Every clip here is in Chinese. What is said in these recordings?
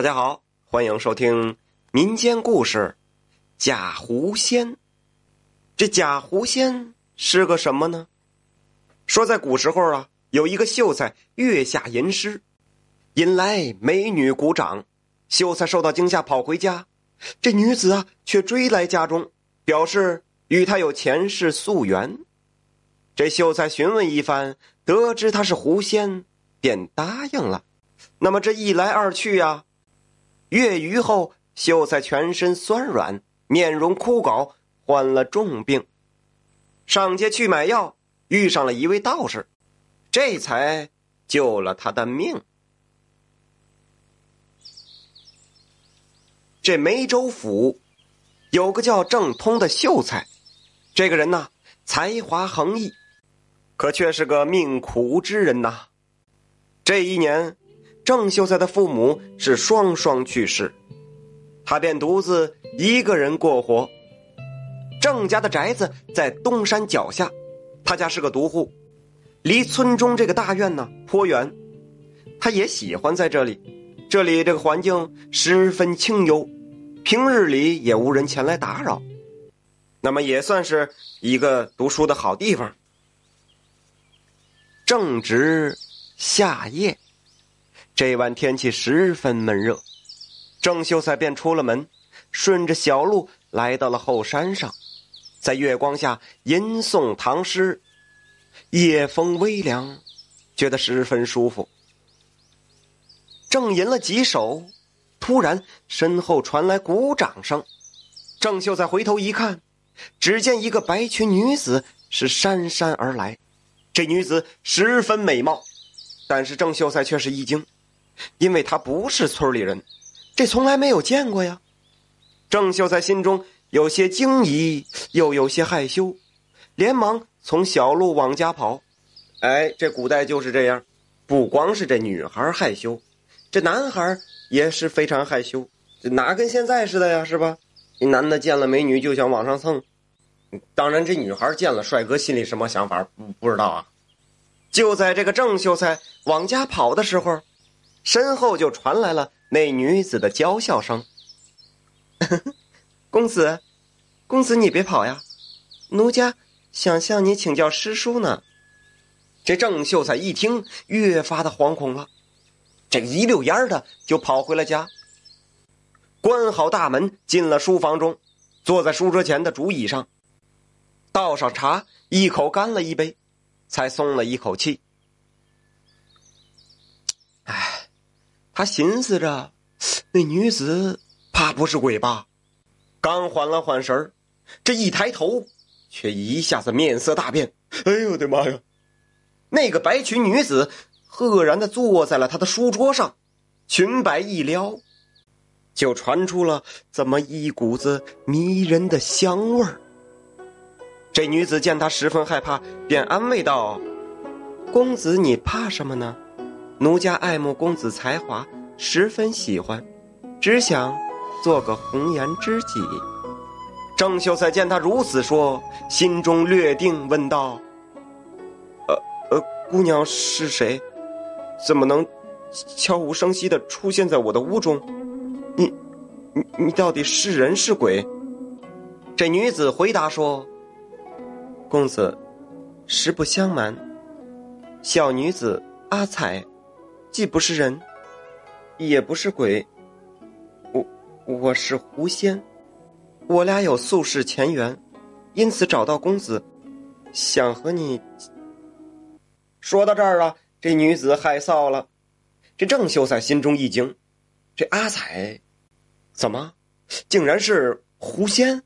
大家好，欢迎收听民间故事《假狐仙》。这假狐仙是个什么呢？说在古时候啊，有一个秀才月下吟诗，引来美女鼓掌。秀才受到惊吓，跑回家。这女子啊，却追来家中，表示与他有前世宿缘。这秀才询问一番，得知他是狐仙，便答应了。那么这一来二去呀。月余后，秀才全身酸软，面容枯槁，患了重病。上街去买药，遇上了一位道士，这才救了他的命。这梅州府有个叫郑通的秀才，这个人呐，才华横溢，可却是个命苦之人呐。这一年。郑秀才的父母是双双去世，他便独自一个人过活。郑家的宅子在东山脚下，他家是个独户，离村中这个大院呢颇远。他也喜欢在这里，这里这个环境十分清幽，平日里也无人前来打扰，那么也算是一个读书的好地方。正值夏夜。这晚天气十分闷热，郑秀才便出了门，顺着小路来到了后山上，在月光下吟诵唐诗，夜风微凉，觉得十分舒服。正吟了几首，突然身后传来鼓掌声，郑秀才回头一看，只见一个白裙女子是姗姗而来，这女子十分美貌，但是郑秀才却是一惊。因为他不是村里人，这从来没有见过呀。郑秀才心中有些惊疑，又有些害羞，连忙从小路往家跑。哎，这古代就是这样，不光是这女孩害羞，这男孩也是非常害羞。这哪跟现在似的呀？是吧？一男的见了美女就想往上蹭，当然这女孩见了帅哥心里什么想法不不知道啊。就在这个郑秀才往家跑的时候。身后就传来了那女子的娇笑声：“ 公子，公子你别跑呀，奴家想向你请教师叔呢。”这郑秀才一听，越发的惶恐了，这一溜烟的就跑回了家，关好大门，进了书房中，坐在书桌前的竹椅上，倒上茶，一口干了一杯，才松了一口气。他寻思着，那女子怕不是鬼吧？刚缓了缓神儿，这一抬头，却一下子面色大变。哎呦我的妈呀！那个白裙女子赫然的坐在了他的书桌上，裙摆一撩，就传出了怎么一股子迷人的香味儿。这女子见他十分害怕，便安慰道：“公子，你怕什么呢？”奴家爱慕公子才华，十分喜欢，只想做个红颜知己。郑秀才见他如此说，心中略定，问道：“呃呃，姑娘是谁？怎么能悄无声息的出现在我的屋中？你你你到底是人是鬼？”这女子回答说：“公子，实不相瞒，小女子阿彩。”既不是人，也不是鬼，我我是狐仙，我俩有宿世前缘，因此找到公子，想和你。说到这儿啊，这女子害臊了，这郑秀才心中一惊，这阿彩，怎么，竟然是狐仙？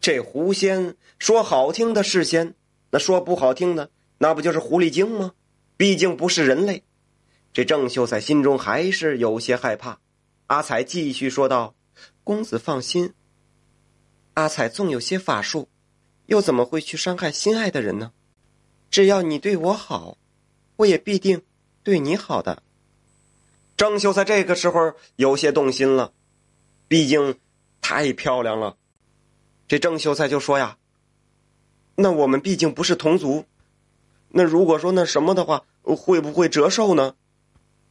这狐仙说好听的是仙，那说不好听的，那不就是狐狸精吗？毕竟不是人类。这郑秀才心中还是有些害怕，阿彩继续说道：“公子放心，阿彩纵有些法术，又怎么会去伤害心爱的人呢？只要你对我好，我也必定对你好的。”郑秀才这个时候有些动心了，毕竟太漂亮了。这郑秀才就说呀：“那我们毕竟不是同族，那如果说那什么的话，会不会折寿呢？”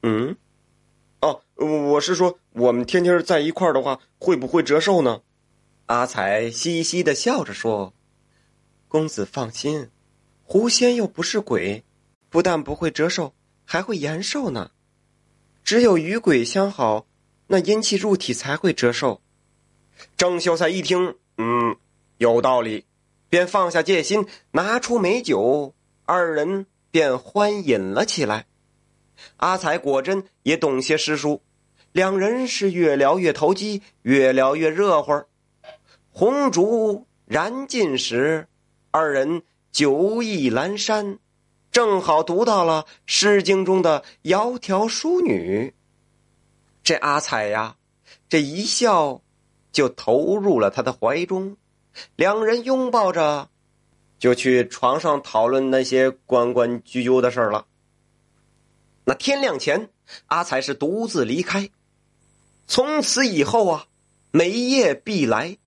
嗯，哦，我是说，我们天天在一块儿的话，会不会折寿呢？阿彩嘻嘻的笑着说：“公子放心，狐仙又不是鬼，不但不会折寿，还会延寿呢。只有与鬼相好，那阴气入体才会折寿。”郑秀才一听，嗯，有道理，便放下戒心，拿出美酒，二人便欢饮了起来。阿才果真也懂些诗书，两人是越聊越投机，越聊越热乎红烛燃尽时，二人酒意阑珊，正好读到了《诗经》中的“窈窕淑女”。这阿彩呀，这一笑，就投入了他的怀中，两人拥抱着，就去床上讨论那些关关雎鸠的事儿了。那天亮前，阿才是独自离开。从此以后啊，每夜必来，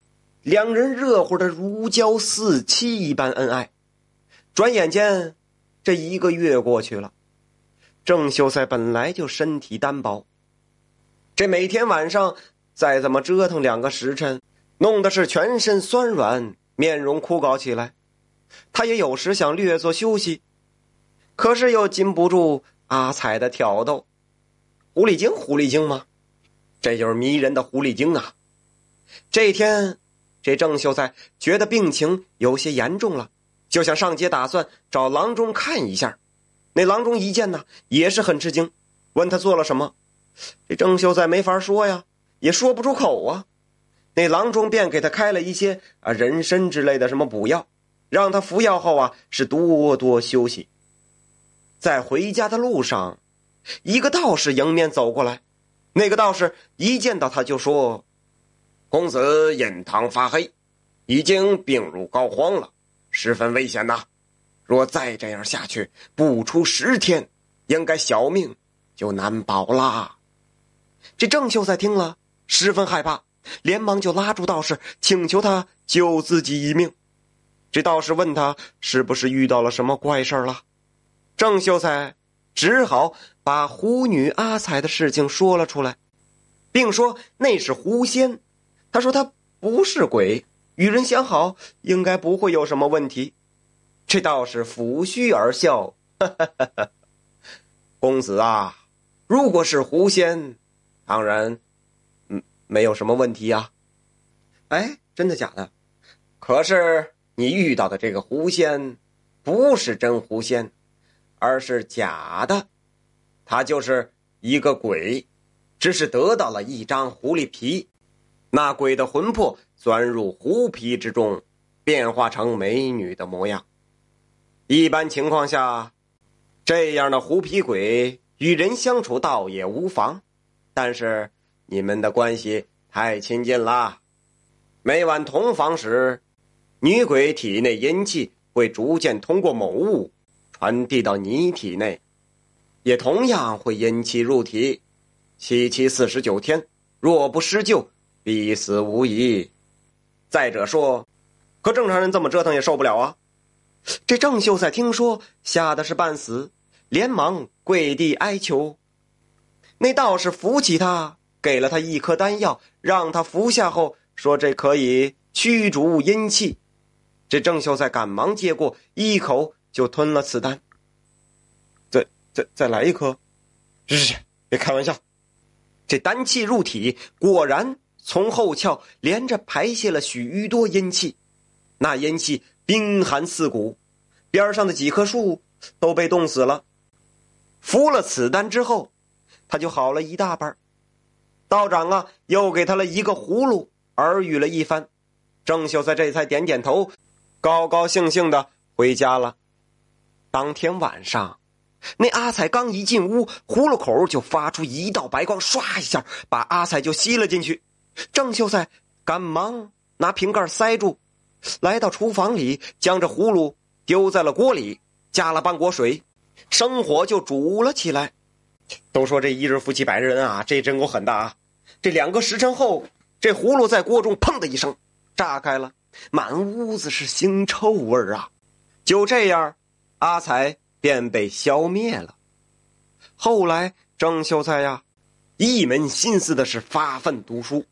两人热乎的如胶似漆一般恩爱。转眼间，这一个月过去了。郑秀才本来就身体单薄，这每天晚上再怎么折腾两个时辰，弄得是全身酸软，面容枯槁起来。他也有时想略作休息，可是又禁不住。阿彩的挑逗，狐狸精，狐狸精吗？这就是迷人的狐狸精啊！这天，这郑秀才觉得病情有些严重了，就想上街，打算找郎中看一下。那郎中一见呢，也是很吃惊，问他做了什么。这郑秀才没法说呀，也说不出口啊。那郎中便给他开了一些啊人参之类的什么补药，让他服药后啊是多多休息。在回家的路上，一个道士迎面走过来。那个道士一见到他就说：“公子印堂发黑，已经病入膏肓了，十分危险呐！若再这样下去，不出十天，应该小命就难保啦。”这郑秀才听了十分害怕，连忙就拉住道士，请求他救自己一命。这道士问他是不是遇到了什么怪事了。郑秀才只好把狐女阿彩的事情说了出来，并说那是狐仙。他说他不是鬼，与人相好应该不会有什么问题。这道士抚须而笑：“哈哈哈哈公子啊，如果是狐仙，当然，嗯，没有什么问题呀。哎，真的假的？可是你遇到的这个狐仙，不是真狐仙。”而是假的，他就是一个鬼，只是得到了一张狐狸皮，那鬼的魂魄钻入狐皮之中，变化成美女的模样。一般情况下，这样的狐皮鬼与人相处倒也无妨，但是你们的关系太亲近了，每晚同房时，女鬼体内阴气会逐渐通过某物。传递到你体内，也同样会阴气入体，七七四十九天，若不施救，必死无疑。再者说，可正常人这么折腾也受不了啊！这郑秀才听说，吓得是半死，连忙跪地哀求。那道士扶起他，给了他一颗丹药，让他服下后，说这可以驱逐阴气。这郑秀才赶忙接过，一口。就吞了此丹，再再再来一颗，去别开玩笑。这丹气入体，果然从后窍连着排泄了许多阴气，那阴气冰寒刺骨，边上的几棵树都被冻死了。服了此丹之后，他就好了一大半。道长啊，又给他了一个葫芦，耳语了一番。郑秀才这才点点头，高高兴兴的回家了。当天晚上，那阿彩刚一进屋，葫芦口就发出一道白光，唰一下把阿彩就吸了进去。郑秀才赶忙拿瓶盖塞住，来到厨房里，将这葫芦丢在了锅里，加了半锅水，生火就煮了起来。都说这一日夫妻百日恩啊，这真够狠的啊！这两个时辰后，这葫芦在锅中砰的一声炸开了，满屋子是腥臭味啊！就这样。阿才便被消灭了。后来，郑秀才呀，一门心思的是发奋读书，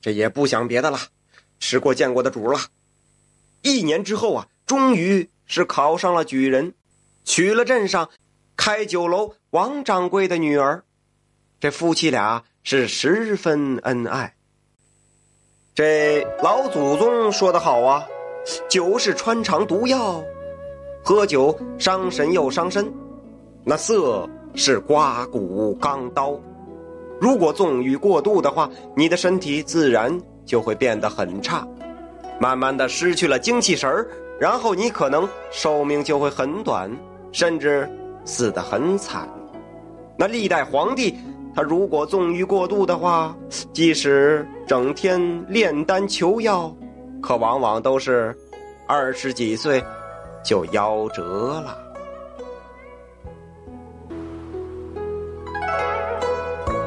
这也不想别的了，吃过见过的主了。一年之后啊，终于是考上了举人，娶了镇上开酒楼王掌柜的女儿。这夫妻俩是十分恩爱。这老祖宗说的好啊，酒是穿肠毒药，喝酒伤神又伤身。那色是刮骨钢刀，如果纵欲过度的话，你的身体自然就会变得很差。慢慢的失去了精气神儿，然后你可能寿命就会很短，甚至死得很惨。那历代皇帝，他如果纵欲过度的话，即使整天炼丹求药，可往往都是二十几岁就夭折了。